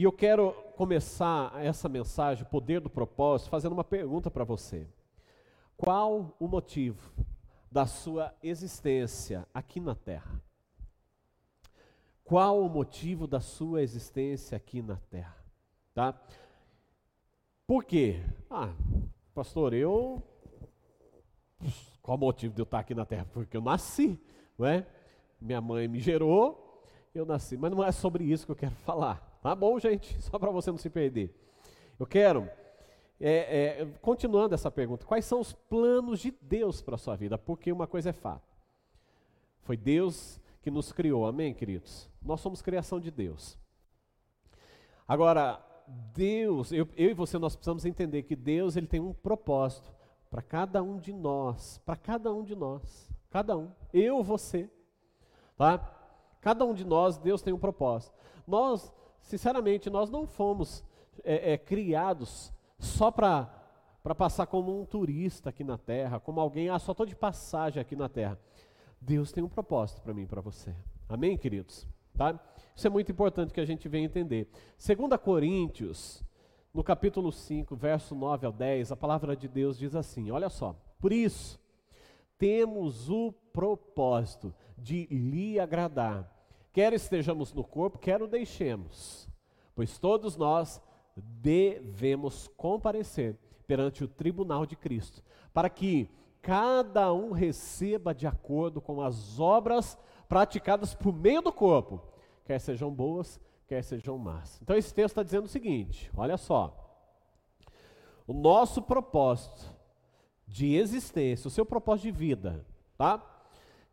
e eu quero começar essa mensagem, o poder do propósito, fazendo uma pergunta para você. Qual o motivo da sua existência aqui na Terra? Qual o motivo da sua existência aqui na Terra? Tá? Por quê? Ah, pastor, eu. Qual o motivo de eu estar aqui na Terra? Porque eu nasci, não é? Minha mãe me gerou, eu nasci. Mas não é sobre isso que eu quero falar. Tá bom, gente? Só para você não se perder. Eu quero, é, é, continuando essa pergunta, quais são os planos de Deus para a sua vida? Porque uma coisa é fato. Foi Deus que nos criou, amém, queridos? Nós somos criação de Deus. Agora, Deus, eu, eu e você, nós precisamos entender que Deus ele tem um propósito para cada um de nós, para cada um de nós, cada um, eu, você, tá? Cada um de nós, Deus tem um propósito. Nós sinceramente, nós não fomos é, é, criados só para passar como um turista aqui na terra, como alguém, ah, só estou de passagem aqui na terra. Deus tem um propósito para mim e para você. Amém, queridos? Tá? Isso é muito importante que a gente venha entender. 2 Coríntios, no capítulo 5, verso 9 ao 10, a palavra de Deus diz assim: olha só, por isso temos o propósito de lhe agradar quer estejamos no corpo, quer o deixemos, pois todos nós devemos comparecer perante o tribunal de Cristo, para que cada um receba de acordo com as obras praticadas por meio do corpo, quer sejam boas, quer sejam más. Então esse texto está dizendo o seguinte: olha só, o nosso propósito de existência, o seu propósito de vida, tá?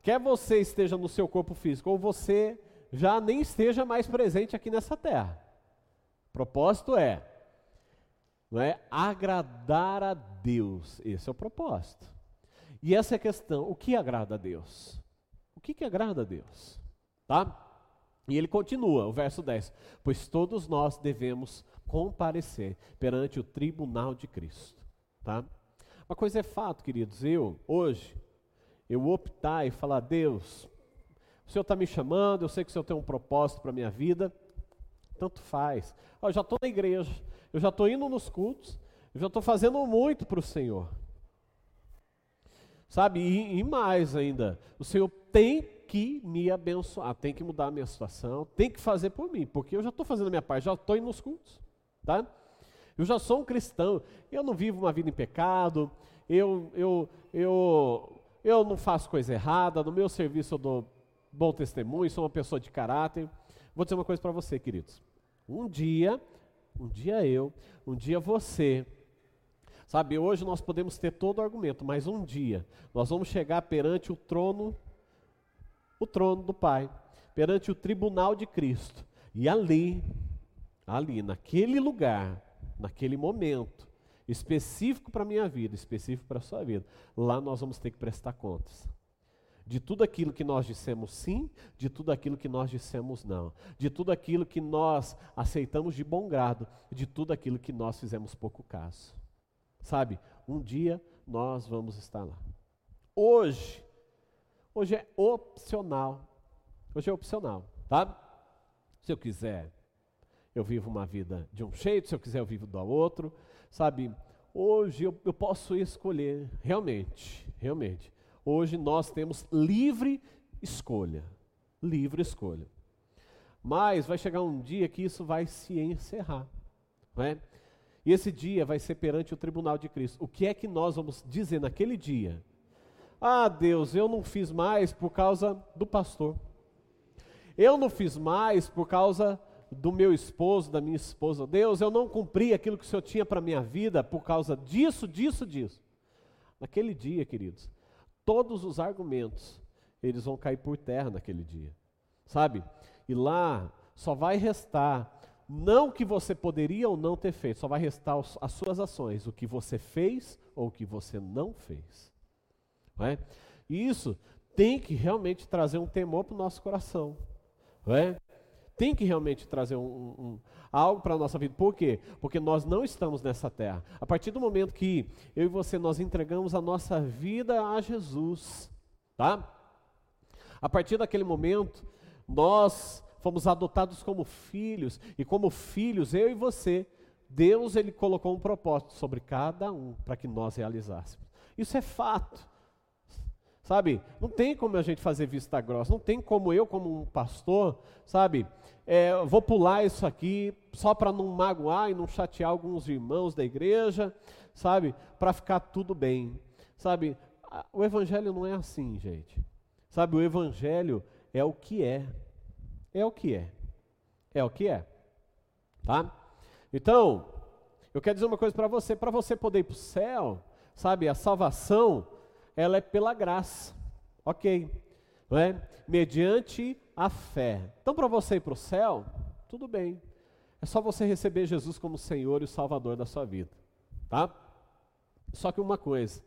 Quer você esteja no seu corpo físico ou você já nem esteja mais presente aqui nessa terra. O propósito é, não é agradar a Deus. Esse é o propósito. E essa é a questão, o que agrada a Deus? O que, que agrada a Deus? Tá? E ele continua, o verso 10: Pois todos nós devemos comparecer perante o tribunal de Cristo. Tá? Uma coisa é fato, queridos, eu, hoje, eu optar e falar, Deus, o Senhor está me chamando, eu sei que o Senhor tem um propósito para a minha vida. Tanto faz. Eu já estou na igreja, eu já estou indo nos cultos, eu já estou fazendo muito para o Senhor. Sabe, e, e, mais ainda, o Senhor tem que me abençoar, tem que mudar a minha situação, tem que fazer por mim, porque eu já estou fazendo a minha parte, já estou indo nos cultos, tá? Eu já sou um cristão, eu não vivo uma vida em pecado, eu, eu, eu, eu não faço coisa errada, no meu serviço eu dou bom testemunho, sou uma pessoa de caráter. Vou dizer uma coisa para você, queridos. Um dia, um dia eu, um dia você. Sabe, hoje nós podemos ter todo o argumento, mas um dia nós vamos chegar perante o trono, o trono do Pai, perante o tribunal de Cristo. E ali, ali, naquele lugar, naquele momento, específico para a minha vida, específico para a sua vida, lá nós vamos ter que prestar contas de tudo aquilo que nós dissemos sim, de tudo aquilo que nós dissemos não, de tudo aquilo que nós aceitamos de bom grado, de tudo aquilo que nós fizemos pouco caso. Sabe, um dia nós vamos estar lá. Hoje, hoje é opcional. Hoje é opcional, tá? Se eu quiser, eu vivo uma vida de um jeito, se eu quiser, eu vivo do outro. Sabe, hoje eu, eu posso escolher, realmente, realmente. Hoje nós temos livre escolha. Livre escolha. Mas vai chegar um dia que isso vai se encerrar. Não é? E esse dia vai ser perante o tribunal de Cristo. O que é que nós vamos dizer naquele dia? Ah, Deus, eu não fiz mais por causa do pastor. Eu não fiz mais por causa do meu esposo, da minha esposa. Deus, eu não cumpri aquilo que o Senhor tinha para a minha vida por causa disso, disso, disso. Naquele dia, queridos, todos os argumentos, eles vão cair por terra naquele dia. Sabe? E lá só vai restar não o que você poderia ou não ter feito, só vai restar as suas ações, o que você fez ou o que você não fez. Não é? E isso tem que realmente trazer um temor para o nosso coração. Não é? Tem que realmente trazer um, um, algo para a nossa vida. Por quê? Porque nós não estamos nessa terra. A partir do momento que eu e você nós entregamos a nossa vida a Jesus, tá? A partir daquele momento, nós fomos adotados como filhos, e como filhos, eu e você, Deus ele colocou um propósito sobre cada um para que nós realizássemos. Isso é fato. Sabe, não tem como a gente fazer vista grossa, não tem como eu, como um pastor, sabe, é, vou pular isso aqui só para não magoar e não chatear alguns irmãos da igreja, sabe, para ficar tudo bem. Sabe, o evangelho não é assim, gente. Sabe, o evangelho é o que é. É o que é. É o que é. Tá? Então, eu quero dizer uma coisa para você, para você poder ir para o céu, sabe, a salvação ela é pela graça. Ok. Não é? Mediante a fé. Então, para você ir para o céu, tudo bem. É só você receber Jesus como Senhor e Salvador da sua vida. Tá? Só que uma coisa: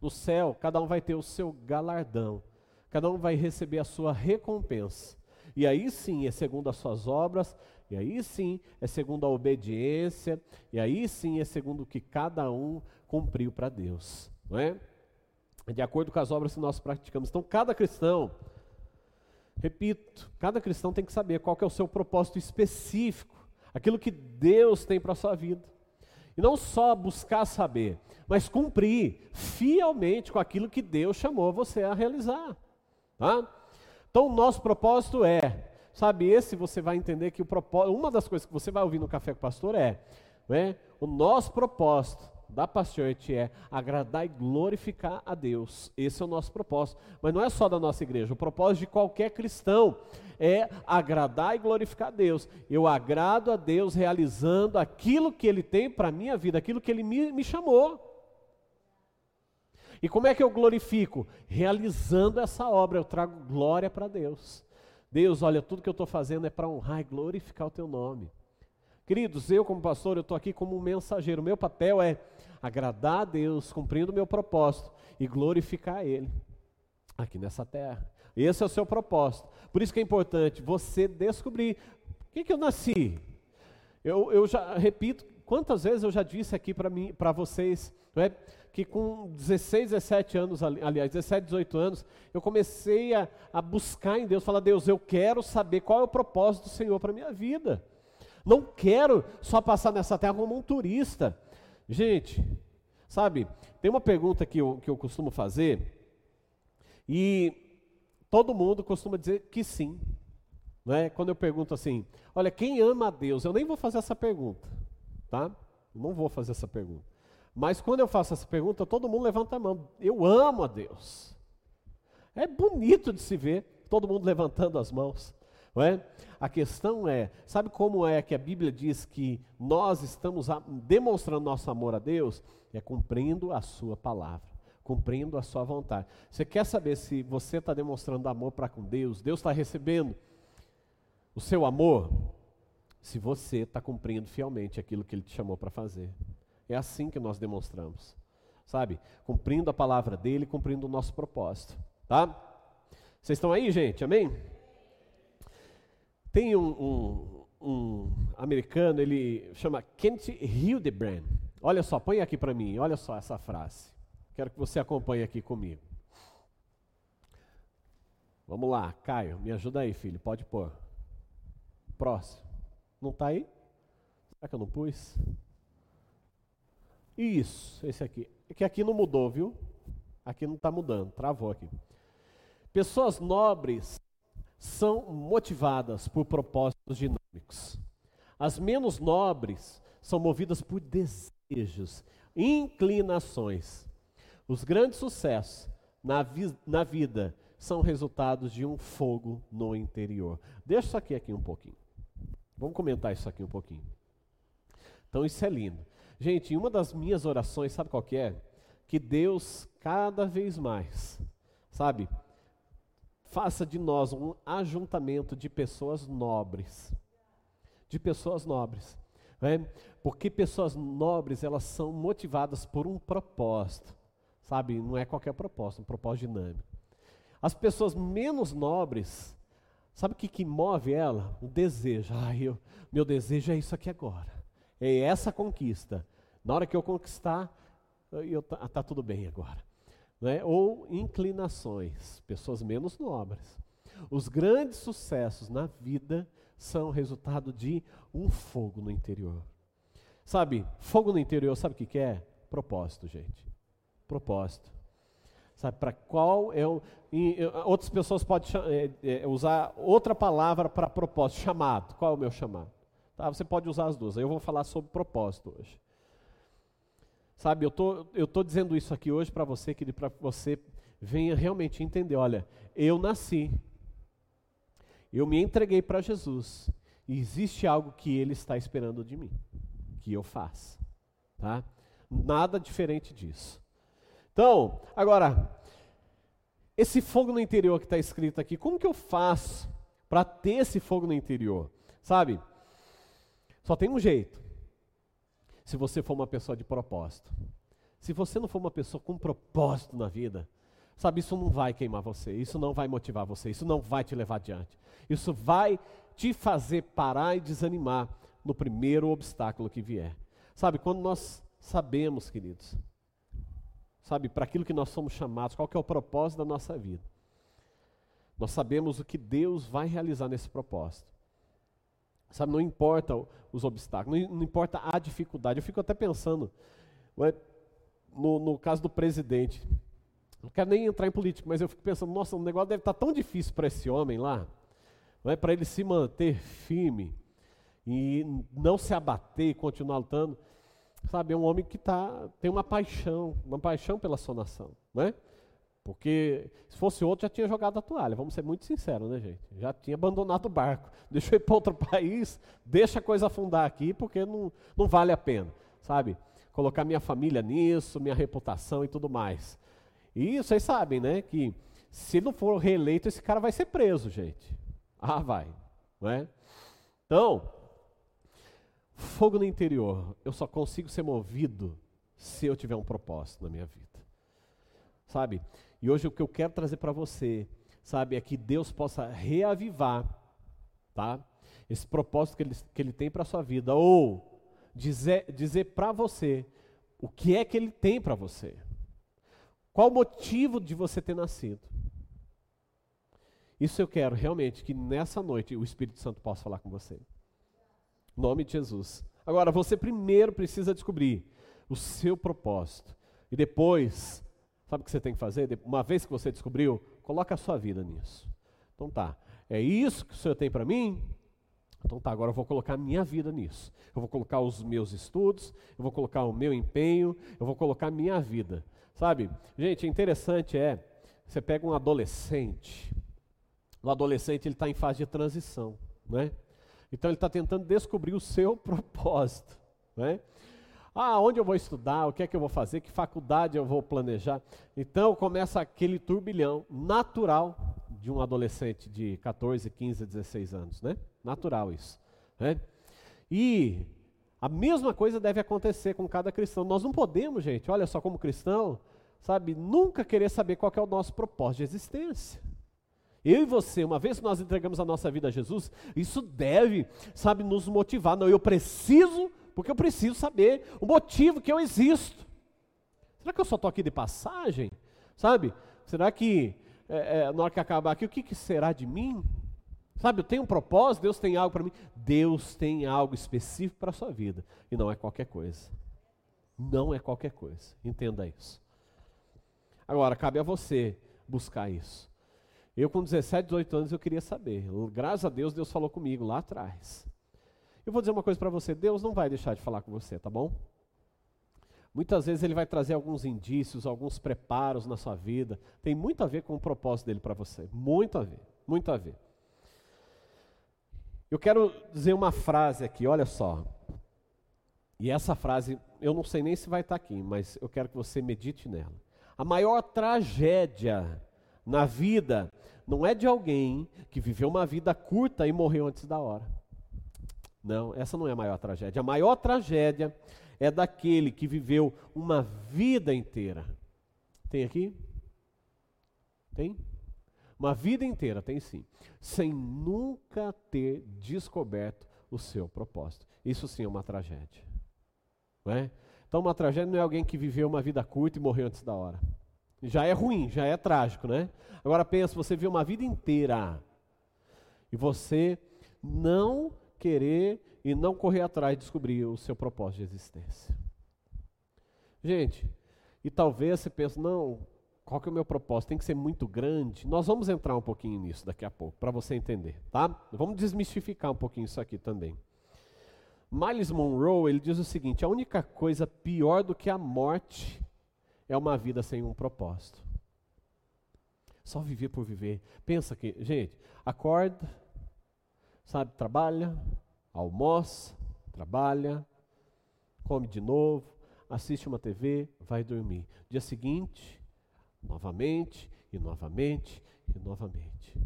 no céu, cada um vai ter o seu galardão, cada um vai receber a sua recompensa. E aí sim é segundo as suas obras, e aí sim é segundo a obediência, e aí sim é segundo o que cada um cumpriu para Deus, não é? de acordo com as obras que nós praticamos. Então, cada cristão, repito, cada cristão tem que saber qual que é o seu propósito específico, aquilo que Deus tem para a sua vida. E não só buscar saber, mas cumprir fielmente com aquilo que Deus chamou você a realizar. Tá? Então, o nosso propósito é, sabe, esse você vai entender que o propósito, uma das coisas que você vai ouvir no Café com o Pastor é, né, o nosso propósito da Pastoite é agradar e glorificar a Deus. Esse é o nosso propósito. Mas não é só da nossa igreja, o propósito de qualquer cristão é agradar e glorificar a Deus. Eu agrado a Deus realizando aquilo que Ele tem para a minha vida, aquilo que Ele me, me chamou. E como é que eu glorifico? Realizando essa obra, eu trago glória para Deus. Deus, olha, tudo que eu estou fazendo é para honrar e glorificar o Teu nome. Queridos, eu como pastor, eu estou aqui como um mensageiro. Meu papel é agradar a Deus, cumprindo o meu propósito e glorificar Ele aqui nessa terra. Esse é o seu propósito. Por isso que é importante você descobrir por que, que eu nasci. Eu, eu já repito, quantas vezes eu já disse aqui para vocês, não é? que com 16, 17 anos, aliás, 17, 18 anos, eu comecei a, a buscar em Deus, falar, Deus, eu quero saber qual é o propósito do Senhor para a minha vida. Não quero só passar nessa terra como um turista. Gente, sabe, tem uma pergunta que eu, que eu costumo fazer, e todo mundo costuma dizer que sim. Né? Quando eu pergunto assim, olha, quem ama a Deus? Eu nem vou fazer essa pergunta, tá? Não vou fazer essa pergunta. Mas quando eu faço essa pergunta, todo mundo levanta a mão. Eu amo a Deus. É bonito de se ver todo mundo levantando as mãos. Não é? A questão é, sabe como é que a Bíblia diz que nós estamos demonstrando nosso amor a Deus? É cumprindo a sua palavra, cumprindo a sua vontade. Você quer saber se você está demonstrando amor para com Deus? Deus está recebendo o seu amor? Se você está cumprindo fielmente aquilo que Ele te chamou para fazer. É assim que nós demonstramos, sabe? Cumprindo a palavra dEle, cumprindo o nosso propósito, tá? Vocês estão aí, gente? Amém? Tem um, um, um americano, ele chama Kent Hildebrand. Olha só, põe aqui para mim, olha só essa frase. Quero que você acompanhe aqui comigo. Vamos lá, Caio, me ajuda aí, filho, pode pôr. Próximo. Não está aí? Será que eu não pus? Isso, esse aqui. É que aqui não mudou, viu? Aqui não está mudando, travou aqui. Pessoas nobres são motivadas por propósitos dinâmicos. As menos nobres são movidas por desejos, inclinações. Os grandes sucessos na, vi na vida são resultados de um fogo no interior. Deixa isso aqui, aqui um pouquinho. Vamos comentar isso aqui um pouquinho. Então, isso é lindo. Gente, uma das minhas orações, sabe qual que é? Que Deus, cada vez mais, sabe, faça de nós um ajuntamento de pessoas nobres. De pessoas nobres. Né? Porque pessoas nobres, elas são motivadas por um propósito. Sabe, não é qualquer propósito, um propósito dinâmico. As pessoas menos nobres, sabe o que, que move ela? O desejo. Ai, eu, meu desejo é isso aqui agora. É essa conquista. Na hora que eu conquistar, eu, tá, tá tudo bem agora né? ou inclinações, pessoas menos nobres. Os grandes sucessos na vida são resultado de um fogo no interior. Sabe, fogo no interior, sabe o que, que é? Propósito, gente. Propósito. Sabe, para qual é o. Outras pessoas podem é, é, usar outra palavra para propósito, chamado. Qual é o meu chamado? Tá, você pode usar as duas. Eu vou falar sobre propósito hoje. Sabe, eu tô, estou tô dizendo isso aqui hoje para você, que para você venha realmente entender: olha, eu nasci, eu me entreguei para Jesus, e existe algo que Ele está esperando de mim, que eu faça. Tá? Nada diferente disso. Então, agora, esse fogo no interior que está escrito aqui, como que eu faço para ter esse fogo no interior? Sabe? Só tem um jeito. Se você for uma pessoa de propósito. Se você não for uma pessoa com propósito na vida, sabe, isso não vai queimar você, isso não vai motivar você, isso não vai te levar adiante. Isso vai te fazer parar e desanimar no primeiro obstáculo que vier. Sabe, quando nós sabemos, queridos, sabe, para aquilo que nós somos chamados, qual que é o propósito da nossa vida. Nós sabemos o que Deus vai realizar nesse propósito. Sabe, não importa os obstáculos, não, importa a dificuldade. Eu fico até pensando, no, no caso do presidente, não quero nem entrar em política, mas eu fico pensando, nossa, o negócio deve estar tão difícil para esse homem lá, não é para ele se manter firme e não se abater e continuar lutando. Sabe, é um homem que tá, tem uma paixão, uma paixão pela sua nação, não é? Porque se fosse outro já tinha jogado a toalha, vamos ser muito sinceros, né, gente? Já tinha abandonado o barco. Deixa eu ir para outro país, deixa a coisa afundar aqui, porque não, não vale a pena, sabe? Colocar minha família nisso, minha reputação e tudo mais. E vocês sabem, né, que se não for reeleito, esse cara vai ser preso, gente. Ah, vai, não é? Então, Fogo no interior, eu só consigo ser movido se eu tiver um propósito na minha vida. Sabe? E hoje o que eu quero trazer para você, sabe, é que Deus possa reavivar, tá? Esse propósito que Ele, que ele tem para a sua vida, ou dizer, dizer para você o que é que Ele tem para você. Qual o motivo de você ter nascido? Isso eu quero realmente que nessa noite o Espírito Santo possa falar com você nome de Jesus. Agora, você primeiro precisa descobrir o seu propósito. E depois, sabe o que você tem que fazer? Uma vez que você descobriu, coloca a sua vida nisso. Então tá, é isso que o Senhor tem para mim? Então tá, agora eu vou colocar a minha vida nisso. Eu vou colocar os meus estudos, eu vou colocar o meu empenho, eu vou colocar a minha vida. Sabe? Gente, interessante é, você pega um adolescente, o adolescente ele está em fase de transição, né? Então ele está tentando descobrir o seu propósito. Né? Ah, onde eu vou estudar? O que é que eu vou fazer? Que faculdade eu vou planejar? Então começa aquele turbilhão natural de um adolescente de 14, 15, 16 anos, né? Natural isso. Né? E a mesma coisa deve acontecer com cada cristão. Nós não podemos, gente, olha só, como cristão, sabe, nunca querer saber qual é o nosso propósito de existência. Eu e você, uma vez que nós entregamos a nossa vida a Jesus, isso deve, sabe, nos motivar. Não, eu preciso, porque eu preciso saber o motivo que eu existo. Será que eu só estou aqui de passagem? Sabe? Será que é, é, na hora que acabar aqui, o que, que será de mim? Sabe, eu tenho um propósito, Deus tem algo para mim. Deus tem algo específico para a sua vida. E não é qualquer coisa. Não é qualquer coisa. Entenda isso. Agora, cabe a você buscar isso. Eu, com 17, 18 anos, eu queria saber. Graças a Deus, Deus falou comigo lá atrás. Eu vou dizer uma coisa para você: Deus não vai deixar de falar com você, tá bom? Muitas vezes Ele vai trazer alguns indícios, alguns preparos na sua vida. Tem muito a ver com o propósito dele para você. Muito a ver, muito a ver. Eu quero dizer uma frase aqui, olha só. E essa frase, eu não sei nem se vai estar tá aqui, mas eu quero que você medite nela. A maior tragédia na vida não é de alguém que viveu uma vida curta e morreu antes da hora. Não, essa não é a maior tragédia. A maior tragédia é daquele que viveu uma vida inteira. Tem aqui? Tem? Uma vida inteira, tem sim. Sem nunca ter descoberto o seu propósito. Isso sim é uma tragédia. Não é? Então, uma tragédia não é alguém que viveu uma vida curta e morreu antes da hora. Já é ruim, já é trágico, né? Agora pensa, você viu uma vida inteira e você não querer e não correr atrás de descobrir o seu propósito de existência. Gente, e talvez você pense, não, qual que é o meu propósito? Tem que ser muito grande. Nós vamos entrar um pouquinho nisso daqui a pouco, para você entender, tá? Vamos desmistificar um pouquinho isso aqui também. Miles Monroe, ele diz o seguinte: a única coisa pior do que a morte é uma vida sem um propósito. Só viver por viver. Pensa que, gente, acorda, sabe, trabalha, almoça, trabalha, come de novo, assiste uma TV, vai dormir. Dia seguinte, novamente, e novamente, e novamente.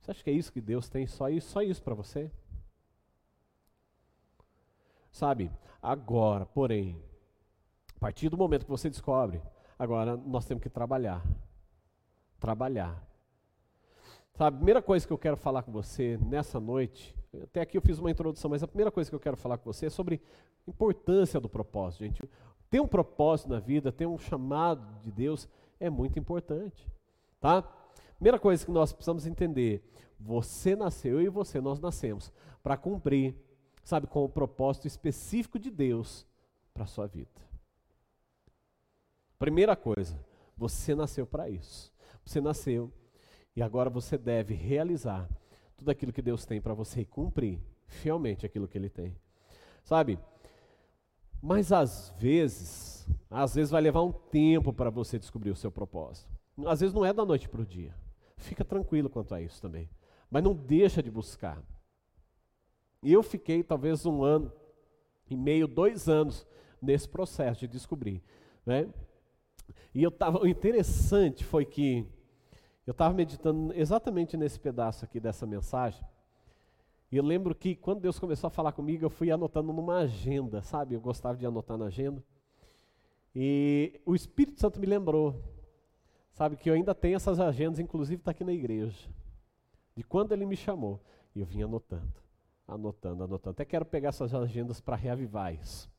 Você acha que é isso que Deus tem? Só isso, só isso para você? Sabe, agora, porém, a partir do momento que você descobre, agora nós temos que trabalhar. Trabalhar. Sabe, a primeira coisa que eu quero falar com você nessa noite, até aqui eu fiz uma introdução, mas a primeira coisa que eu quero falar com você é sobre a importância do propósito, gente. Ter um propósito na vida, ter um chamado de Deus é muito importante, tá? Primeira coisa que nós precisamos entender, você nasceu e você nós nascemos para cumprir sabe, com o propósito específico de Deus para sua vida. Primeira coisa, você nasceu para isso. Você nasceu e agora você deve realizar tudo aquilo que Deus tem para você e cumprir fielmente aquilo que Ele tem. Sabe? Mas às vezes, às vezes vai levar um tempo para você descobrir o seu propósito. Às vezes não é da noite para o dia. Fica tranquilo quanto a isso também. Mas não deixa de buscar. Eu fiquei talvez um ano e meio, dois anos nesse processo de descobrir. Né? E eu tava, o interessante foi que eu estava meditando exatamente nesse pedaço aqui dessa mensagem. E eu lembro que quando Deus começou a falar comigo, eu fui anotando numa agenda, sabe? Eu gostava de anotar na agenda. E o Espírito Santo me lembrou, sabe, que eu ainda tenho essas agendas, inclusive está aqui na igreja, de quando ele me chamou. E eu vim anotando anotando, anotando. Até quero pegar essas agendas para reavivar isso.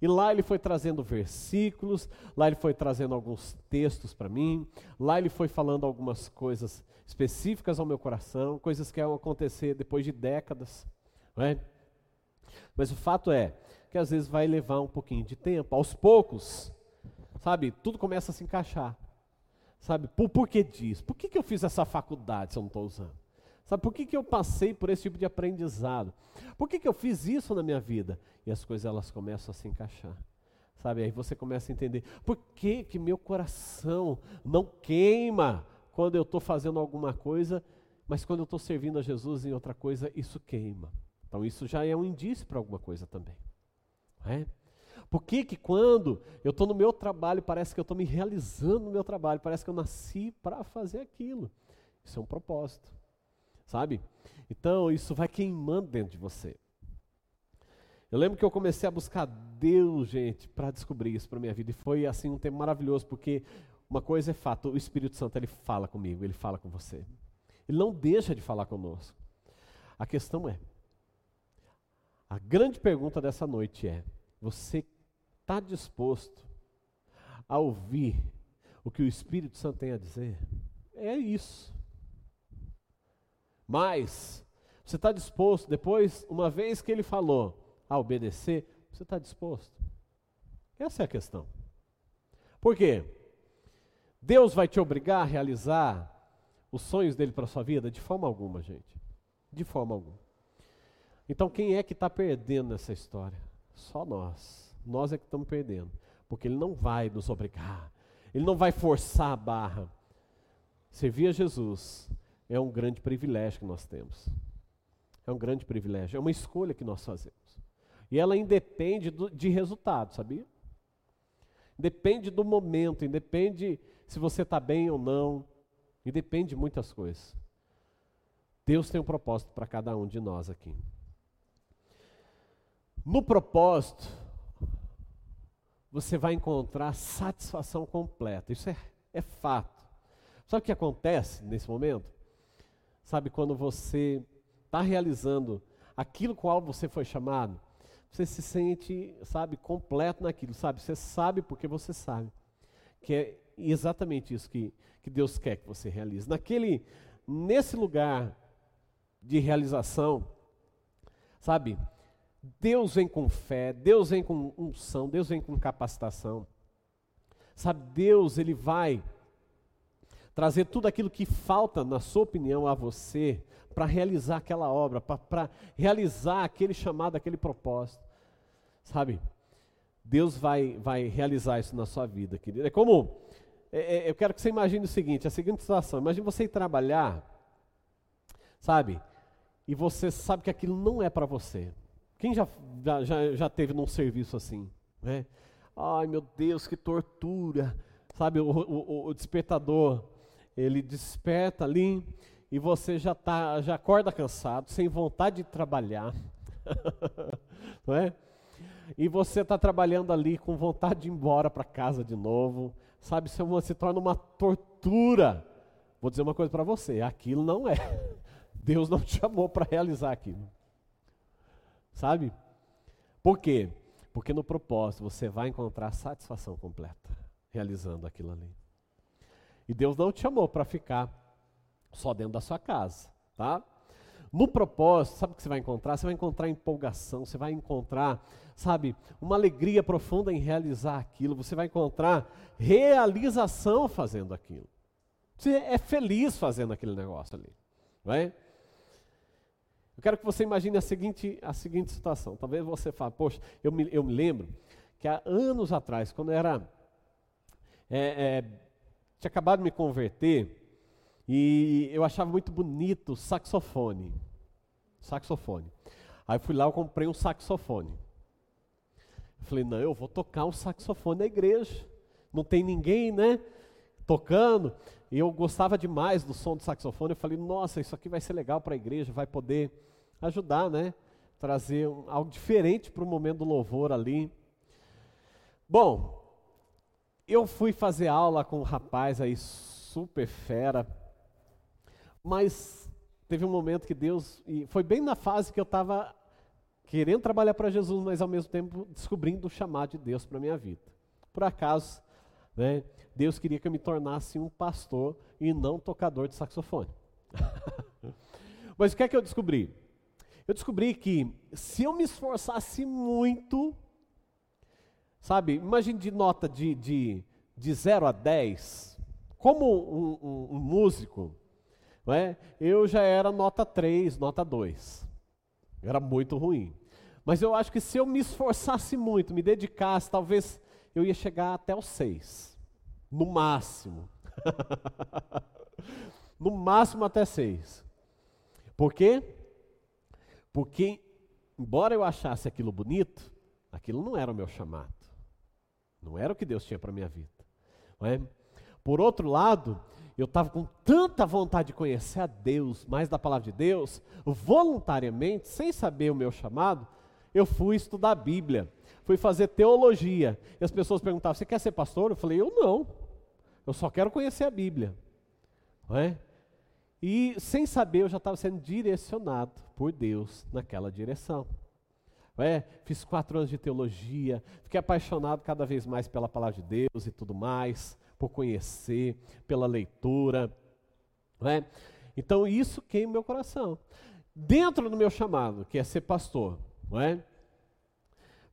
E lá ele foi trazendo versículos, lá ele foi trazendo alguns textos para mim, lá ele foi falando algumas coisas específicas ao meu coração, coisas que vão acontecer depois de décadas. É? Mas o fato é que às vezes vai levar um pouquinho de tempo, aos poucos, sabe, tudo começa a se encaixar. Sabe, por, por que diz? Por que, que eu fiz essa faculdade se eu não estou usando? Sabe por que, que eu passei por esse tipo de aprendizado? Por que, que eu fiz isso na minha vida? E as coisas elas começam a se encaixar. Sabe, aí você começa a entender por que, que meu coração não queima quando eu estou fazendo alguma coisa, mas quando eu estou servindo a Jesus em outra coisa, isso queima. Então isso já é um indício para alguma coisa também. É? Por que, que quando eu estou no meu trabalho, parece que eu estou me realizando no meu trabalho, parece que eu nasci para fazer aquilo? Isso é um propósito sabe? Então isso vai queimando dentro de você. Eu lembro que eu comecei a buscar Deus, gente, para descobrir isso para minha vida e foi assim um tempo maravilhoso porque uma coisa é fato, o Espírito Santo ele fala comigo, ele fala com você. Ele não deixa de falar conosco. A questão é, a grande pergunta dessa noite é: você está disposto a ouvir o que o Espírito Santo tem a dizer? É isso. Mas, você está disposto, depois, uma vez que ele falou, a obedecer, você está disposto? Essa é a questão. Por quê? Deus vai te obrigar a realizar os sonhos dele para a sua vida? De forma alguma, gente. De forma alguma. Então, quem é que está perdendo nessa história? Só nós. Nós é que estamos perdendo. Porque ele não vai nos obrigar. Ele não vai forçar a barra. Servir a Jesus é um grande privilégio que nós temos. É um grande privilégio, é uma escolha que nós fazemos. E ela independe do, de resultado, sabia? Depende do momento, independe se você está bem ou não, e depende de muitas coisas. Deus tem um propósito para cada um de nós aqui. No propósito, você vai encontrar satisfação completa. Isso é, é fato. Sabe o que acontece nesse momento? Sabe, quando você está realizando aquilo com qual você foi chamado, você se sente, sabe, completo naquilo, sabe? Você sabe porque você sabe. Que é exatamente isso que, que Deus quer que você realize. Naquele, nesse lugar de realização, sabe? Deus vem com fé, Deus vem com unção, Deus vem com capacitação. Sabe, Deus, Ele vai trazer tudo aquilo que falta, na sua opinião, a você, para realizar aquela obra, para realizar aquele chamado, aquele propósito. Sabe? Deus vai, vai realizar isso na sua vida, querido. É como, é, é, eu quero que você imagine o seguinte, a seguinte situação. Imagine você ir trabalhar, sabe? E você sabe que aquilo não é para você. Quem já, já, já teve num serviço assim, né? Ai, meu Deus, que tortura. Sabe, o, o, o despertador ele desperta ali e você já tá, já acorda cansado, sem vontade de trabalhar, não é? E você está trabalhando ali com vontade de ir embora para casa de novo, sabe? Isso é se torna uma tortura. Vou dizer uma coisa para você: aquilo não é. Deus não te chamou para realizar aquilo, sabe? Por quê? Porque no propósito você vai encontrar satisfação completa realizando aquilo ali. E Deus não te chamou para ficar só dentro da sua casa, tá? No propósito, sabe o que você vai encontrar? Você vai encontrar empolgação, você vai encontrar, sabe, uma alegria profunda em realizar aquilo, você vai encontrar realização fazendo aquilo. Você é feliz fazendo aquele negócio ali, não é? Eu quero que você imagine a seguinte, a seguinte situação. Talvez você fale, poxa, eu me, eu me lembro que há anos atrás, quando eu era é, é, tinha acabado de me converter e eu achava muito bonito saxofone. Saxofone. Aí fui lá, eu comprei um saxofone. Falei, não, eu vou tocar um saxofone na igreja. Não tem ninguém, né? Tocando. E eu gostava demais do som do saxofone. Eu falei, nossa, isso aqui vai ser legal para a igreja, vai poder ajudar, né? Trazer um, algo diferente para o momento do louvor ali. Bom, eu fui fazer aula com um rapaz aí super fera, mas teve um momento que Deus, e foi bem na fase que eu estava querendo trabalhar para Jesus, mas ao mesmo tempo descobrindo o chamado de Deus para minha vida. Por acaso, né, Deus queria que eu me tornasse um pastor e não tocador de saxofone. mas o que é que eu descobri? Eu descobri que se eu me esforçasse muito, Sabe, imagine de nota de, de, de 0 a 10, como um, um, um músico, é? eu já era nota 3, nota 2. Era muito ruim. Mas eu acho que se eu me esforçasse muito, me dedicasse, talvez eu ia chegar até o 6. No máximo. no máximo até 6. Por quê? Porque, embora eu achasse aquilo bonito, aquilo não era o meu chamado. Não era o que Deus tinha para a minha vida. É? Por outro lado, eu estava com tanta vontade de conhecer a Deus, mais da palavra de Deus, voluntariamente, sem saber o meu chamado, eu fui estudar a Bíblia, fui fazer teologia. E as pessoas perguntavam: Você quer ser pastor? Eu falei: Eu não. Eu só quero conhecer a Bíblia. Não é? E sem saber, eu já estava sendo direcionado por Deus naquela direção. É, fiz quatro anos de teologia, fiquei apaixonado cada vez mais pela palavra de Deus e tudo mais, por conhecer, pela leitura. É? Então isso queima meu coração. Dentro do meu chamado, que é ser pastor, não é?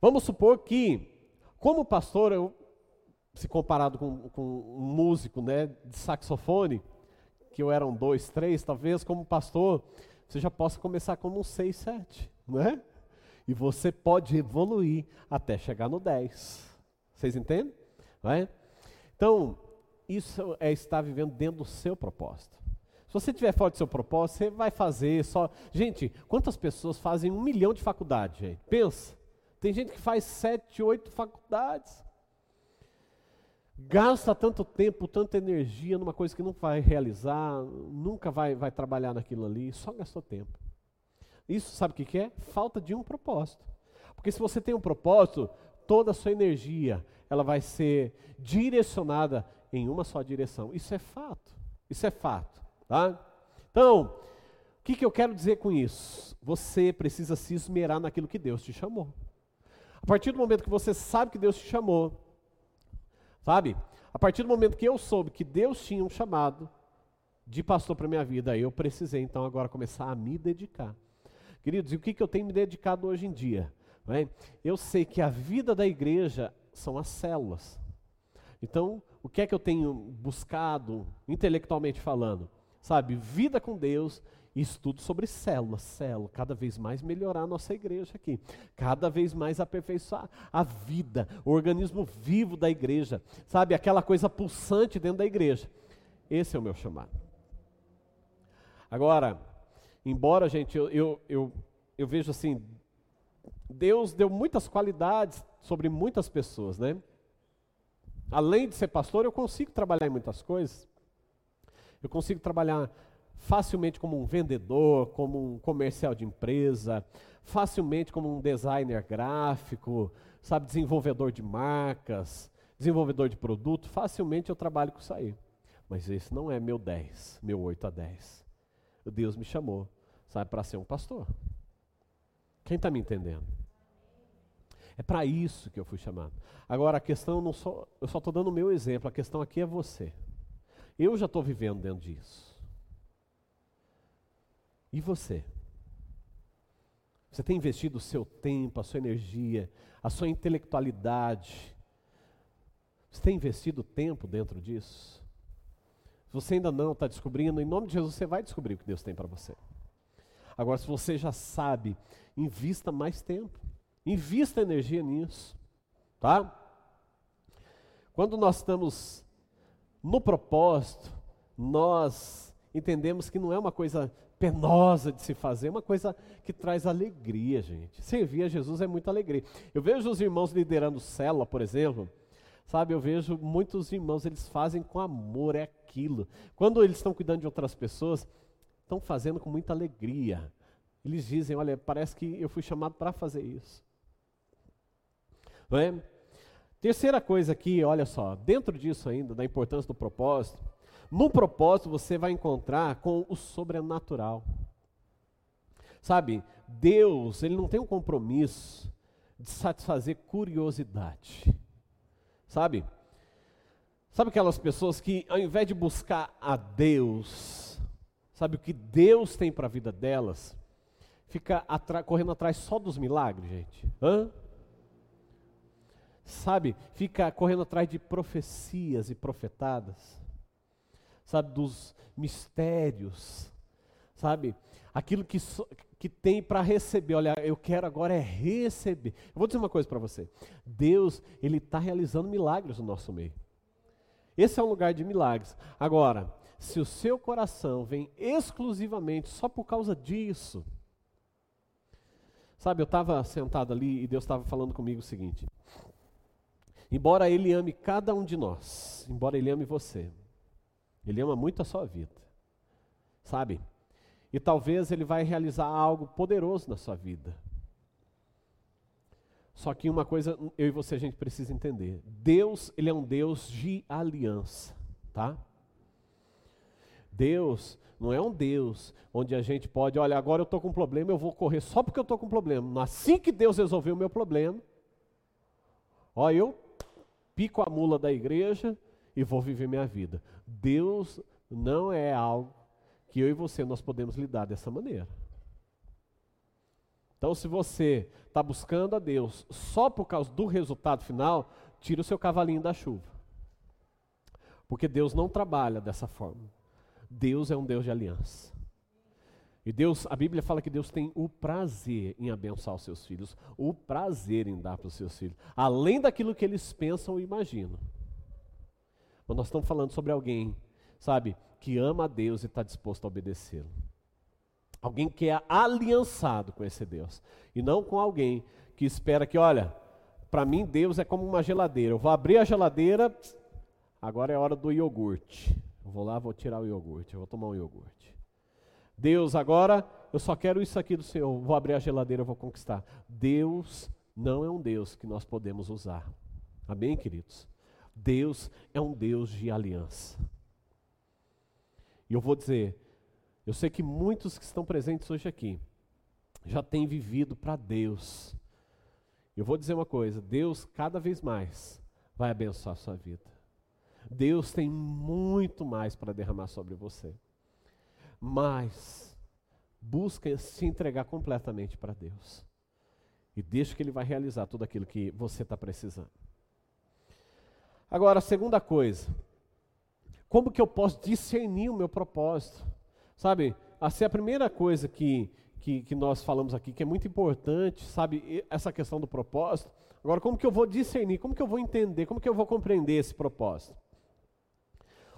Vamos supor que, como pastor, eu, se comparado com, com um músico né, de saxofone, que eu era um dois, três, talvez como pastor, você já possa começar como um seis, sete, não é? E você pode evoluir até chegar no 10. Vocês entendem? É? Então, isso é estar vivendo dentro do seu propósito. Se você estiver fora do seu propósito, você vai fazer só. Gente, quantas pessoas fazem um milhão de faculdades, gente? Pensa. Tem gente que faz sete, oito faculdades. Gasta tanto tempo, tanta energia numa coisa que não vai realizar, nunca vai, vai trabalhar naquilo ali, só gastou tempo. Isso sabe o que, que é? Falta de um propósito. Porque se você tem um propósito, toda a sua energia ela vai ser direcionada em uma só direção. Isso é fato. Isso é fato. Tá? Então, o que, que eu quero dizer com isso? Você precisa se esmerar naquilo que Deus te chamou. A partir do momento que você sabe que Deus te chamou, sabe? A partir do momento que eu soube que Deus tinha um chamado, de pastor para minha vida, eu precisei então agora começar a me dedicar. Queridos, e o que, que eu tenho me dedicado hoje em dia? É? Eu sei que a vida da igreja são as células. Então, o que é que eu tenho buscado, intelectualmente falando? Sabe, vida com Deus estudo sobre células, célula, cada vez mais melhorar a nossa igreja aqui, cada vez mais aperfeiçoar a vida, o organismo vivo da igreja, sabe, aquela coisa pulsante dentro da igreja. Esse é o meu chamado. Agora, embora, gente, eu, eu, eu, eu vejo assim, Deus deu muitas qualidades sobre muitas pessoas, né? Além de ser pastor, eu consigo trabalhar em muitas coisas. Eu consigo trabalhar facilmente como um vendedor, como um comercial de empresa, facilmente como um designer gráfico, sabe, desenvolvedor de marcas, desenvolvedor de produto, facilmente eu trabalho com isso aí. Mas esse não é meu 10, meu 8 a 10. Deus me chamou, sabe, para ser um pastor. Quem está me entendendo? É para isso que eu fui chamado. Agora, a questão não só, eu só estou dando o meu exemplo, a questão aqui é você. Eu já estou vivendo dentro disso. E você? Você tem investido o seu tempo, a sua energia, a sua intelectualidade. Você tem investido tempo dentro disso? Se você ainda não está descobrindo, em nome de Jesus você vai descobrir o que Deus tem para você. Agora, se você já sabe, invista mais tempo. Invista energia nisso, tá? Quando nós estamos no propósito, nós entendemos que não é uma coisa penosa de se fazer, é uma coisa que traz alegria, gente. Servir a Jesus é muita alegria. Eu vejo os irmãos liderando célula, por exemplo, sabe? Eu vejo muitos irmãos, eles fazem com amor, é aquilo. Quando eles estão cuidando de outras pessoas, estão fazendo com muita alegria. Eles dizem: Olha, parece que eu fui chamado para fazer isso. Não é? Terceira coisa aqui, olha só, dentro disso ainda, da importância do propósito, no propósito você vai encontrar com o sobrenatural. Sabe, Deus, ele não tem um compromisso de satisfazer curiosidade. Sabe? Sabe aquelas pessoas que ao invés de buscar a Deus, sabe o que Deus tem para a vida delas, fica correndo atrás só dos milagres, gente? Hã? Sabe, fica correndo atrás de profecias e profetadas, sabe, dos mistérios, sabe, aquilo que, so, que tem para receber. Olha, eu quero agora é receber. Eu vou dizer uma coisa para você: Deus, Ele está realizando milagres no nosso meio. Esse é um lugar de milagres. Agora, se o seu coração vem exclusivamente só por causa disso, sabe, eu estava sentado ali e Deus estava falando comigo o seguinte: Embora Ele ame cada um de nós, embora Ele ame você, Ele ama muito a sua vida, sabe? E talvez Ele vai realizar algo poderoso na sua vida. Só que uma coisa eu e você a gente precisa entender: Deus, Ele é um Deus de aliança, tá? Deus não é um Deus onde a gente pode, olha, agora eu estou com um problema, eu vou correr só porque eu estou com um problema. Assim que Deus resolver o meu problema, ó, eu pico a mula da igreja e vou viver minha vida. Deus não é algo que eu e você nós podemos lidar dessa maneira. Então, se você está buscando a Deus só por causa do resultado final, tira o seu cavalinho da chuva. Porque Deus não trabalha dessa forma. Deus é um Deus de aliança. E Deus, a Bíblia fala que Deus tem o prazer em abençoar os seus filhos, o prazer em dar para os seus filhos, além daquilo que eles pensam e imaginam. Mas nós estamos falando sobre alguém, sabe, que ama a Deus e está disposto a obedecê-lo. Alguém que é aliançado com esse Deus. E não com alguém que espera que, olha, para mim Deus é como uma geladeira. Eu vou abrir a geladeira, agora é hora do iogurte. Eu vou lá, vou tirar o iogurte, eu vou tomar um iogurte. Deus, agora eu só quero isso aqui do Senhor, vou abrir a geladeira, vou conquistar. Deus não é um Deus que nós podemos usar. Amém, queridos? Deus é um Deus de aliança. E eu vou dizer, eu sei que muitos que estão presentes hoje aqui já têm vivido para Deus. Eu vou dizer uma coisa: Deus cada vez mais vai abençoar a sua vida. Deus tem muito mais para derramar sobre você. Mas busca se entregar completamente para Deus. E deixa que Ele vai realizar tudo aquilo que você está precisando. Agora, a segunda coisa, como que eu posso discernir o meu propósito? Sabe, é a primeira coisa que, que, que, nós falamos aqui, que é muito importante, sabe, essa questão do propósito. Agora, como que eu vou discernir, como que eu vou entender, como que eu vou compreender esse propósito?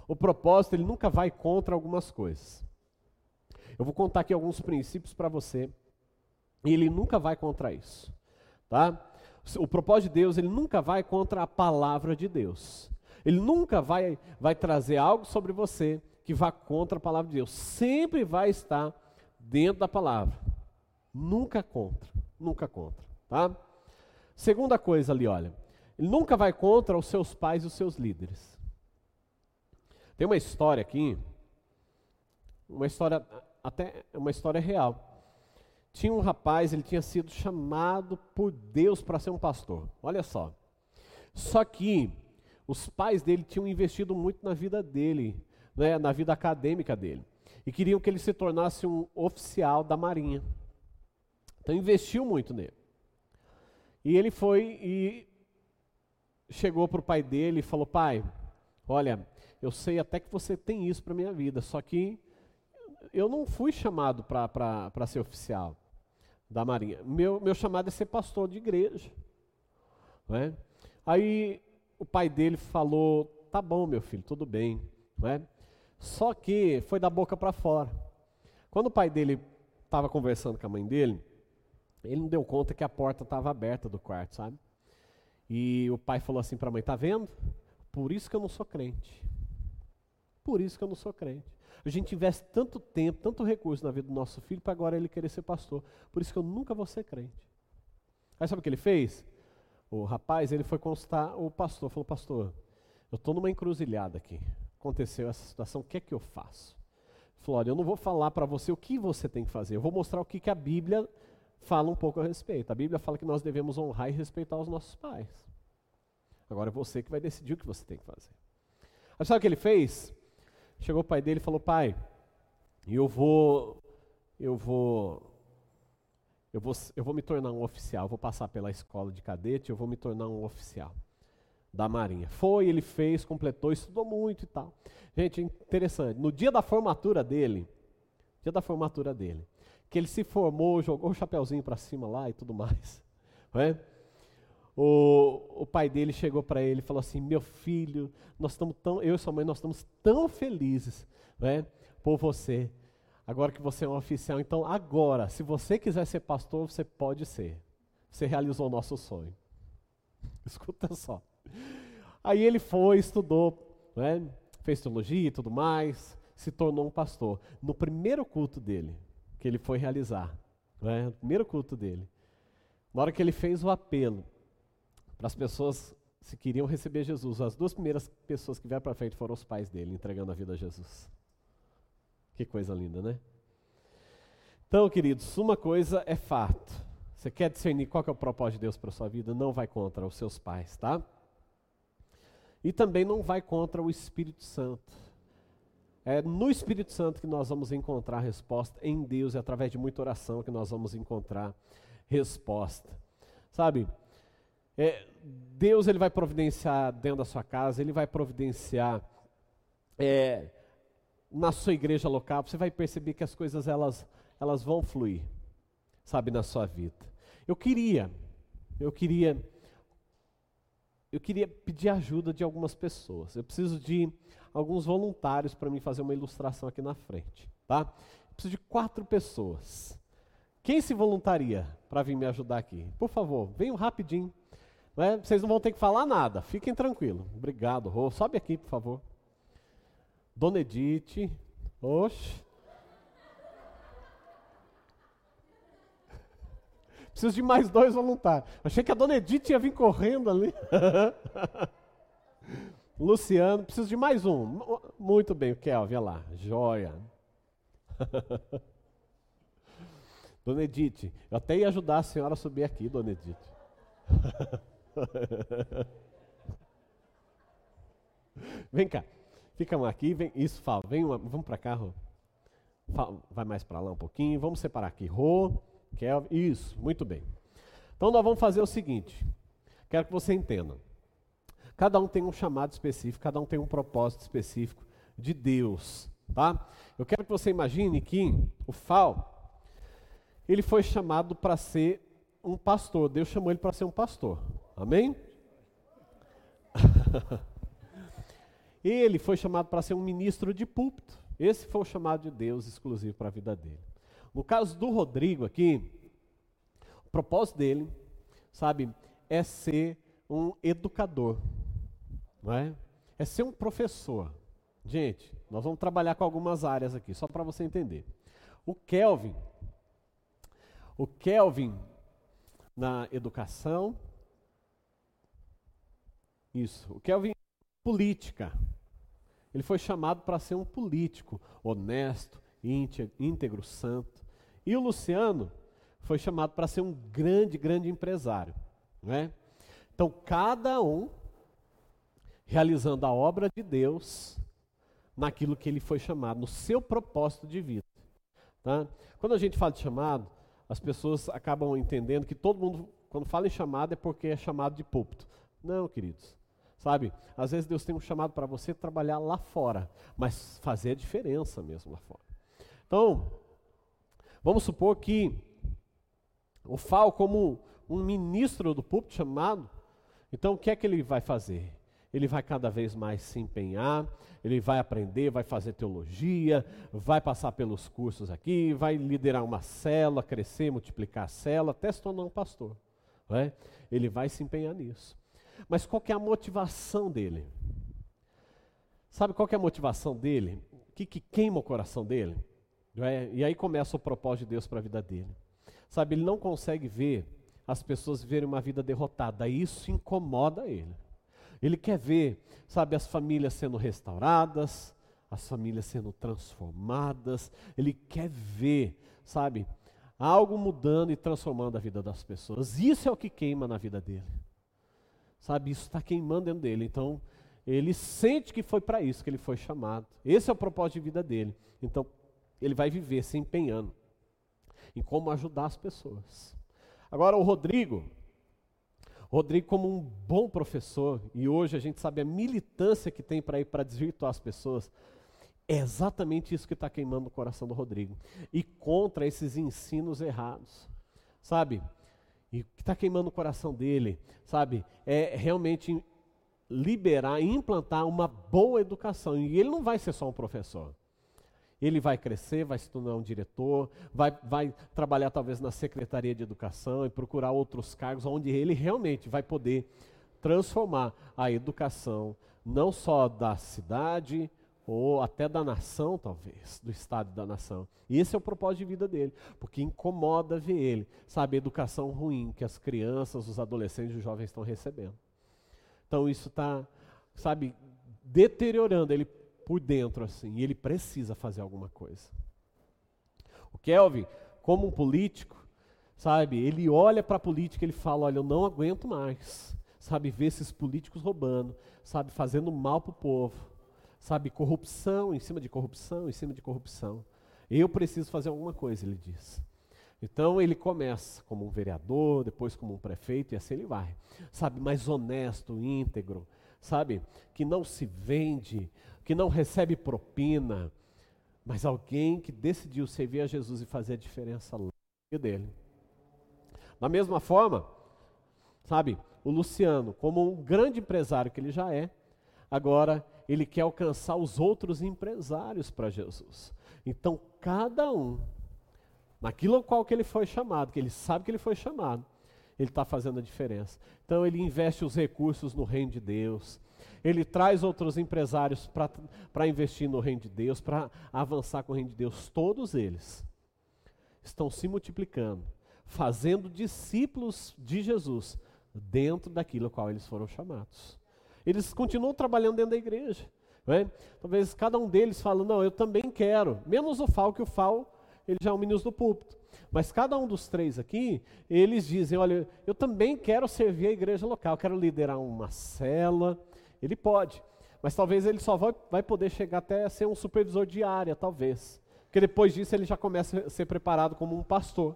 O propósito, ele nunca vai contra algumas coisas. Eu vou contar aqui alguns princípios para você, e ele nunca vai contra isso, tá? O propósito de Deus, ele nunca vai contra a palavra de Deus. Ele nunca vai, vai trazer algo sobre você que vá contra a palavra de Deus. Sempre vai estar dentro da palavra. Nunca contra, nunca contra, tá? Segunda coisa ali, olha. Ele nunca vai contra os seus pais e os seus líderes. Tem uma história aqui, uma história até uma história real. Tinha um rapaz, ele tinha sido chamado por Deus para ser um pastor. Olha só. Só que os pais dele tinham investido muito na vida dele, né, na vida acadêmica dele. E queriam que ele se tornasse um oficial da Marinha. Então investiu muito nele. E ele foi e chegou para o pai dele e falou: Pai, olha, eu sei até que você tem isso para minha vida, só que eu não fui chamado para ser oficial da Marinha. Meu, meu chamado é ser pastor de igreja. Né? Aí o pai dele falou: tá bom, meu filho, tudo bem. Né? Só que foi da boca para fora. Quando o pai dele estava conversando com a mãe dele, ele não deu conta que a porta estava aberta do quarto, sabe? E o pai falou assim para a mãe: tá vendo? Por isso que eu não sou crente. Por isso que eu não sou crente. A gente investe tanto tempo, tanto recurso na vida do nosso filho para agora ele querer ser pastor. Por isso que eu nunca vou ser crente. Aí sabe o que ele fez? O rapaz, ele foi consultar o pastor, falou, pastor, eu estou numa encruzilhada aqui. Aconteceu essa situação, o que é que eu faço? Ele falou, olha, eu não vou falar para você o que você tem que fazer, eu vou mostrar o que, que a Bíblia fala um pouco a respeito. A Bíblia fala que nós devemos honrar e respeitar os nossos pais. Agora é você que vai decidir o que você tem que fazer. Aí sabe o que ele fez? Chegou o pai dele e falou: Pai, eu vou, eu vou, eu vou, eu vou me tornar um oficial. vou passar pela escola de cadete. Eu vou me tornar um oficial da Marinha. Foi, ele fez, completou, estudou muito e tal. Gente, interessante. No dia da formatura dele, dia da formatura dele, que ele se formou, jogou o chapeuzinho para cima lá e tudo mais. Não é? O, o pai dele chegou para ele e falou assim: Meu filho, nós estamos tão, eu e sua mãe, nós estamos tão felizes né, por você. Agora que você é um oficial, então agora, se você quiser ser pastor, você pode ser. Você realizou o nosso sonho. Escuta só. Aí ele foi, estudou, né, fez teologia e tudo mais, se tornou um pastor. No primeiro culto dele, que ele foi realizar, né, no primeiro culto dele, na hora que ele fez o apelo, para as pessoas se queriam receber Jesus. As duas primeiras pessoas que vieram para frente foram os pais dele, entregando a vida a Jesus. Que coisa linda, né? Então, queridos, uma coisa é fato. Você quer discernir qual é o propósito de Deus para sua vida? Não vai contra os seus pais, tá? E também não vai contra o Espírito Santo. É no Espírito Santo que nós vamos encontrar resposta em Deus e através de muita oração que nós vamos encontrar resposta. Sabe? É, Deus ele vai providenciar dentro da sua casa, ele vai providenciar é, na sua igreja local. Você vai perceber que as coisas elas, elas vão fluir, sabe, na sua vida. Eu queria, eu queria, eu queria pedir ajuda de algumas pessoas. Eu preciso de alguns voluntários para mim fazer uma ilustração aqui na frente, tá? Eu preciso de quatro pessoas. Quem se voluntaria para vir me ajudar aqui? Por favor, venham rapidinho. Não é? Vocês não vão ter que falar nada, fiquem tranquilos. Obrigado, Rô. Sobe aqui, por favor. Dona Edith. Oxe. Preciso de mais dois voluntários. Achei que a Dona Edith ia vir correndo ali. Luciano, preciso de mais um. Muito bem, o Kelvin, olha lá. Joia. Dona Edith, eu até ia ajudar a senhora a subir aqui, Dona Edith. vem cá. Fica aqui, vem. Isso, fala. Vem uma, vamos para cá, Rô. Vai mais para lá um pouquinho. Vamos separar aqui. Rô, Kelvin. Isso, muito bem. Então nós vamos fazer o seguinte. Quero que você entenda. Cada um tem um chamado específico, cada um tem um propósito específico de Deus, tá? Eu quero que você imagine que o Fal, ele foi chamado para ser um pastor. Deus chamou ele para ser um pastor. Amém? ele foi chamado para ser um ministro de púlpito. Esse foi o chamado de Deus exclusivo para a vida dele. No caso do Rodrigo aqui, o propósito dele, sabe, é ser um educador não é? É ser um professor. Gente, nós vamos trabalhar com algumas áreas aqui, só para você entender. O Kelvin, o Kelvin na educação, isso, o Kelvin política. Ele foi chamado para ser um político honesto, íntegro, santo. E o Luciano foi chamado para ser um grande, grande empresário. Não é? Então, cada um realizando a obra de Deus naquilo que ele foi chamado, no seu propósito de vida. Tá? Quando a gente fala de chamado, as pessoas acabam entendendo que todo mundo, quando fala em chamado, é porque é chamado de púlpito. Não, queridos. Sabe, às vezes Deus tem um chamado para você trabalhar lá fora, mas fazer a diferença mesmo lá fora. Então, vamos supor que o Fal, como um ministro do púlpito chamado, então o que é que ele vai fazer? ele vai cada vez mais se empenhar, ele vai aprender, vai fazer teologia, vai passar pelos cursos aqui, vai liderar uma célula, crescer, multiplicar a célula, até se tornar um pastor. É? Ele vai se empenhar nisso. Mas qual é a motivação dele? Sabe qual é a motivação dele? O que, que queima o coração dele? É? E aí começa o propósito de Deus para a vida dele. Sabe, ele não consegue ver as pessoas viverem uma vida derrotada, isso incomoda ele. Ele quer ver, sabe, as famílias sendo restauradas, as famílias sendo transformadas. Ele quer ver, sabe, algo mudando e transformando a vida das pessoas. Isso é o que queima na vida dele. Sabe, isso está queimando dentro dele. Então, ele sente que foi para isso que ele foi chamado. Esse é o propósito de vida dele. Então, ele vai viver se empenhando em como ajudar as pessoas. Agora, o Rodrigo, Rodrigo, como um bom professor, e hoje a gente sabe a militância que tem para ir para desvirtuar as pessoas, é exatamente isso que está queimando o coração do Rodrigo. E contra esses ensinos errados. Sabe? E que está queimando o coração dele, sabe? É realmente liberar, implantar uma boa educação. E ele não vai ser só um professor. Ele vai crescer, vai se tornar um diretor, vai, vai trabalhar talvez na Secretaria de Educação e procurar outros cargos onde ele realmente vai poder transformar a educação, não só da cidade, ou até da nação, talvez, do estado da nação. E esse é o propósito de vida dele, porque incomoda ver ele, sabe, a educação ruim que as crianças, os adolescentes e os jovens estão recebendo. Então isso está, sabe, deteriorando. Ele por dentro assim, e ele precisa fazer alguma coisa. O Kelvin, como um político, sabe, ele olha para a política e ele fala: Olha, eu não aguento mais, sabe, ver esses políticos roubando, sabe, fazendo mal para o povo, sabe, corrupção em cima de corrupção, em cima de corrupção. Eu preciso fazer alguma coisa, ele diz. Então ele começa como um vereador, depois como um prefeito e assim ele vai. Sabe, mais honesto, íntegro, sabe, que não se vende, que não recebe propina, mas alguém que decidiu servir a Jesus e fazer a diferença lá dele. Da mesma forma, sabe, o Luciano, como um grande empresário que ele já é, agora ele quer alcançar os outros empresários para Jesus. Então, cada um, naquilo ao qual que ele foi chamado, que ele sabe que ele foi chamado, ele está fazendo a diferença. Então, ele investe os recursos no reino de Deus, ele traz outros empresários para investir no reino de Deus, para avançar com o reino de Deus. Todos eles estão se multiplicando, fazendo discípulos de Jesus dentro daquilo ao qual eles foram chamados. Eles continuam trabalhando dentro da igreja. É? Talvez cada um deles fale, não, eu também quero. Menos o Fal, que o Fal ele já é um ministro do púlpito. Mas cada um dos três aqui, eles dizem, olha, eu também quero servir a igreja local, quero liderar uma cela, ele pode, mas talvez ele só vai, vai poder chegar até a ser um supervisor de área, talvez. Porque depois disso ele já começa a ser preparado como um pastor.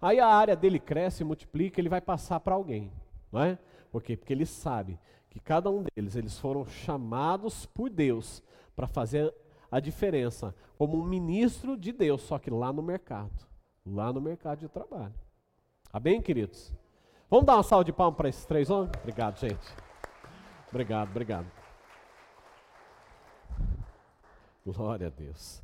Aí a área dele cresce, multiplica, ele vai passar para alguém, não é? Por quê? Porque ele sabe que cada um deles, eles foram chamados por Deus para fazer a diferença como um ministro de Deus, só que lá no mercado, lá no mercado de trabalho. Amém, queridos? Vamos dar uma salva de palmas para esses três homens? Obrigado, gente. Obrigado, obrigado. Glória a Deus.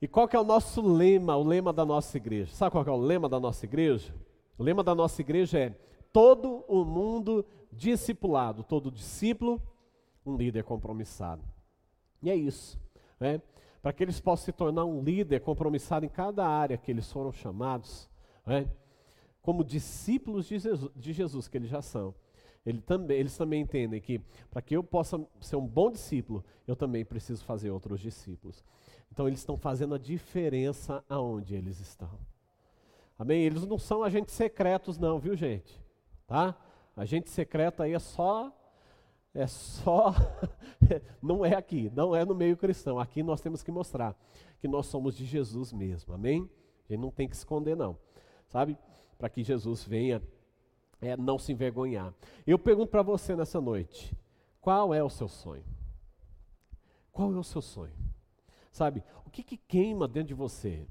E qual que é o nosso lema, o lema da nossa igreja? Sabe qual que é o lema da nossa igreja? O lema da nossa igreja é todo o mundo discipulado, todo discípulo, um líder compromissado. E é isso, né? Para que eles possam se tornar um líder compromissado em cada área que eles foram chamados, né? como discípulos de Jesus, de Jesus que eles já são. Ele também, eles também entendem que para que eu possa ser um bom discípulo, eu também preciso fazer outros discípulos. Então eles estão fazendo a diferença aonde eles estão. Amém? Eles não são agentes secretos não, viu gente? Tá? Agente secreto aí é só é só não é aqui, não é no meio cristão. Aqui nós temos que mostrar que nós somos de Jesus mesmo. Amém? A gente não tem que esconder não. Sabe? Para que Jesus venha é, não se envergonhar. Eu pergunto para você nessa noite: qual é o seu sonho? Qual é o seu sonho? Sabe, o que, que queima dentro de você?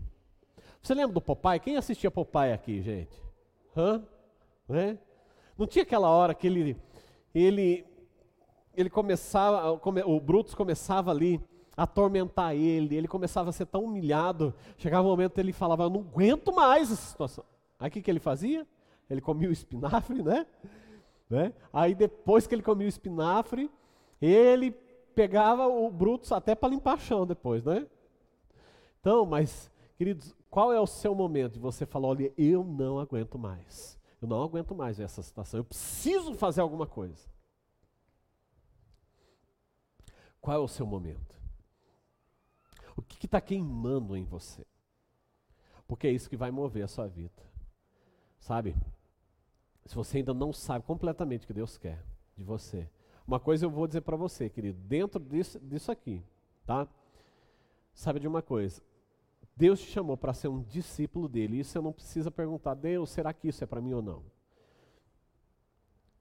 Você lembra do Popeye? Quem assistia Popeye aqui, gente? Hã? Né? Não tinha aquela hora que ele, ele, ele começava, o Brutus começava ali a atormentar ele, ele começava a ser tão humilhado, chegava um momento que ele falava, eu não aguento mais essa situação. Aí o que, que ele fazia? Ele comia o espinafre, né? né? Aí depois que ele comia o espinafre, ele pegava o Brutus até para limpar chão depois, né? Então, mas, queridos, qual é o seu momento de você falar, olha, eu não aguento mais. Eu não aguento mais essa situação. Eu preciso fazer alguma coisa. Qual é o seu momento? O que está queimando em você? Porque é isso que vai mover a sua vida. Sabe? Se você ainda não sabe completamente o que Deus quer de você. Uma coisa eu vou dizer para você, querido, dentro disso, disso aqui, tá? Sabe de uma coisa? Deus te chamou para ser um discípulo dele. Isso eu não precisa perguntar, Deus, será que isso é para mim ou não?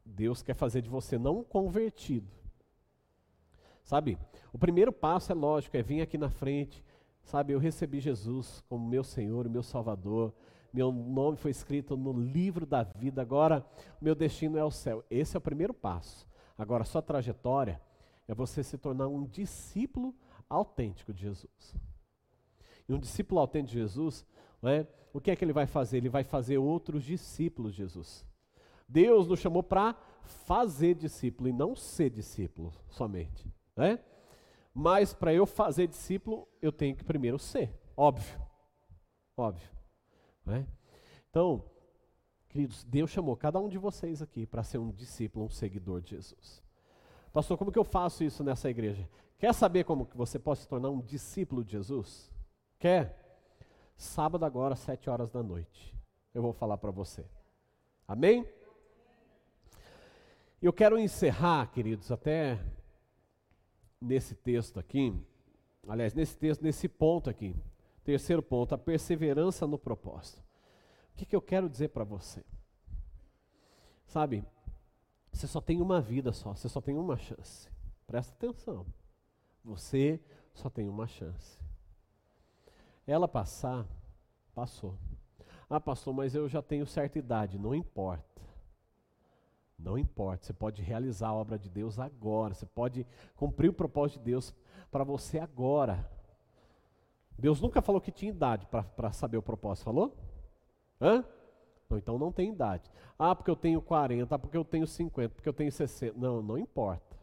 Deus quer fazer de você não convertido. Sabe? O primeiro passo é lógico, é vir aqui na frente. Sabe, eu recebi Jesus como meu Senhor, meu Salvador meu nome foi escrito no livro da vida, agora meu destino é o céu. Esse é o primeiro passo. Agora, sua trajetória é você se tornar um discípulo autêntico de Jesus. E um discípulo autêntico de Jesus, é? o que é que ele vai fazer? Ele vai fazer outros discípulos de Jesus. Deus nos chamou para fazer discípulo e não ser discípulo somente. Né? Mas para eu fazer discípulo, eu tenho que primeiro ser. Óbvio. Óbvio. Né? Então, queridos, Deus chamou cada um de vocês aqui para ser um discípulo, um seguidor de Jesus. Pastor, como que eu faço isso nessa igreja? Quer saber como que você pode se tornar um discípulo de Jesus? Quer? Sábado agora, sete horas da noite. Eu vou falar para você. Amém? Eu quero encerrar, queridos, até nesse texto aqui, aliás, nesse texto, nesse ponto aqui. Terceiro ponto, a perseverança no propósito. O que, que eu quero dizer para você? Sabe, você só tem uma vida só, você só tem uma chance. Presta atenção. Você só tem uma chance. Ela passar, passou. Ah, pastor, mas eu já tenho certa idade. Não importa. Não importa. Você pode realizar a obra de Deus agora. Você pode cumprir o propósito de Deus para você agora. Deus nunca falou que tinha idade para saber o propósito, falou? Hã? Não, então não tem idade. Ah, porque eu tenho 40, ah, porque eu tenho 50, porque eu tenho 60. Não, não importa.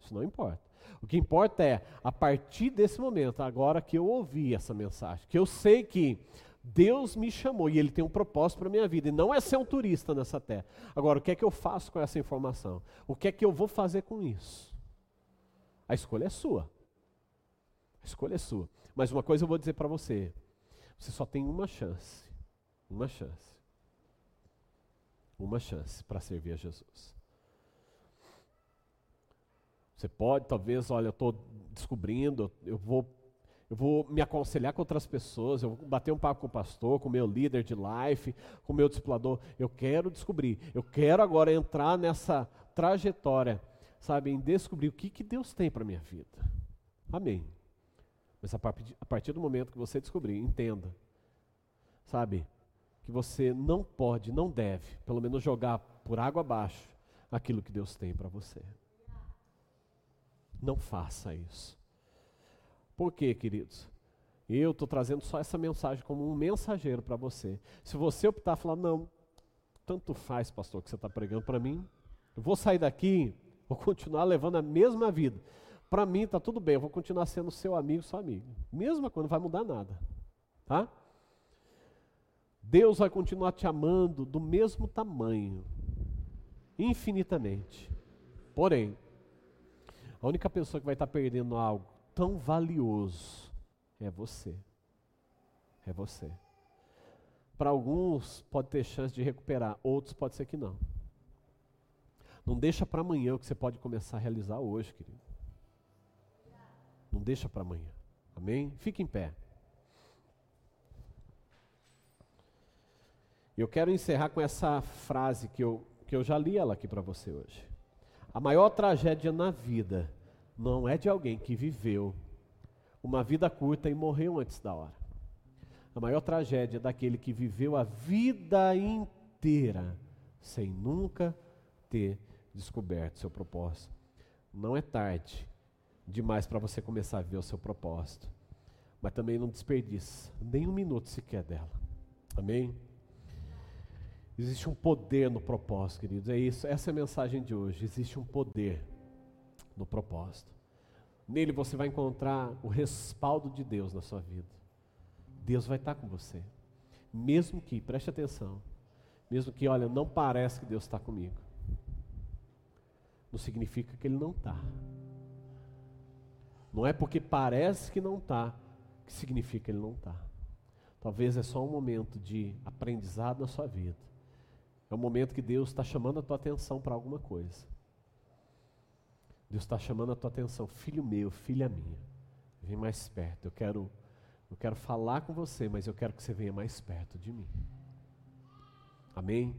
Isso não importa. O que importa é, a partir desse momento, agora que eu ouvi essa mensagem, que eu sei que Deus me chamou e Ele tem um propósito para a minha vida, e não é ser um turista nessa terra. Agora, o que é que eu faço com essa informação? O que é que eu vou fazer com isso? A escolha é sua. A escolha é sua. Mas uma coisa eu vou dizer para você: você só tem uma chance. Uma chance. Uma chance para servir a Jesus. Você pode, talvez, olha, eu estou descobrindo, eu vou, eu vou me aconselhar com outras pessoas, eu vou bater um papo com o pastor, com o meu líder de life, com o meu discipulador. Eu quero descobrir, eu quero agora entrar nessa trajetória, sabe, em descobrir o que, que Deus tem para a minha vida. Amém. Mas a partir, a partir do momento que você descobrir, entenda, sabe, que você não pode, não deve, pelo menos jogar por água abaixo aquilo que Deus tem para você. Não faça isso. Por quê, queridos? Eu estou trazendo só essa mensagem como um mensageiro para você. Se você optar falar, não, tanto faz, pastor, que você está pregando para mim, eu vou sair daqui, vou continuar levando a mesma vida. Para mim está tudo bem, eu vou continuar sendo seu amigo, sua amiga. Mesma coisa, não vai mudar nada. Tá? Deus vai continuar te amando do mesmo tamanho, infinitamente. Porém, a única pessoa que vai estar perdendo algo tão valioso é você. É você. Para alguns pode ter chance de recuperar, outros pode ser que não. Não deixa para amanhã o que você pode começar a realizar hoje, querido. Não deixa para amanhã. Amém? Fique em pé. Eu quero encerrar com essa frase que eu, que eu já li ela aqui para você hoje. A maior tragédia na vida não é de alguém que viveu uma vida curta e morreu antes da hora. A maior tragédia é daquele que viveu a vida inteira sem nunca ter descoberto seu propósito. Não é tarde demais para você começar a ver o seu propósito, mas também não desperdice nem um minuto sequer dela. Amém? Existe um poder no propósito, queridos. É isso, essa é a mensagem de hoje. Existe um poder no propósito. Nele você vai encontrar o respaldo de Deus na sua vida. Deus vai estar com você. Mesmo que, preste atenção, mesmo que, olha, não parece que Deus está comigo. Não significa que Ele não está. Não é porque parece que não está que significa que Ele não está. Talvez é só um momento de aprendizado na sua vida. É um momento que Deus está chamando a tua atenção para alguma coisa. Deus está chamando a tua atenção, filho meu, filha minha, vem mais perto. Eu quero, eu quero falar com você, mas eu quero que você venha mais perto de mim. Amém?